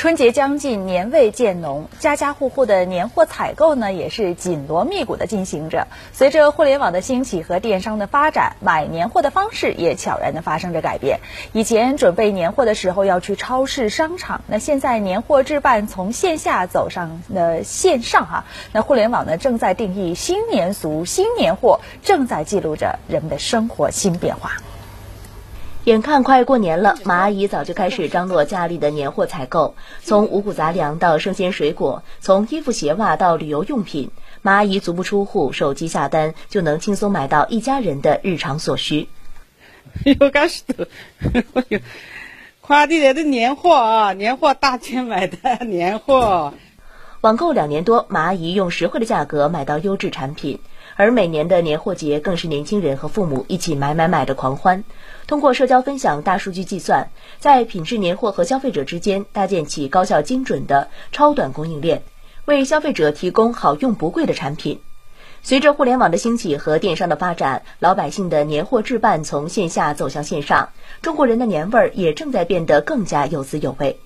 春节将近，年味渐浓，家家户户的年货采购呢也是紧锣密鼓的进行着。随着互联网的兴起和电商的发展，买年货的方式也悄然的发生着改变。以前准备年货的时候要去超市、商场，那现在年货置办从线下走上了线上哈。那互联网呢正在定义新年俗、新年货，正在记录着人们的生活新变化。眼看快过年了，马阿姨早就开始张罗家里的年货采购，从五谷杂粮到生鲜水果，从衣服鞋袜到旅游用品，马阿姨足不出户，手机下单就能轻松买到一家人的日常所需。又开始的，快递来的年货啊，年货大钱买的年货。网购两年多，马阿姨用实惠的价格买到优质产品。而每年的年货节更是年轻人和父母一起买买买的狂欢。通过社交分享、大数据计算，在品质年货和消费者之间搭建起高效精准的超短供应链，为消费者提供好用不贵的产品。随着互联网的兴起和电商的发展，老百姓的年货置办从线下走向线上，中国人的年味儿也正在变得更加有滋有味。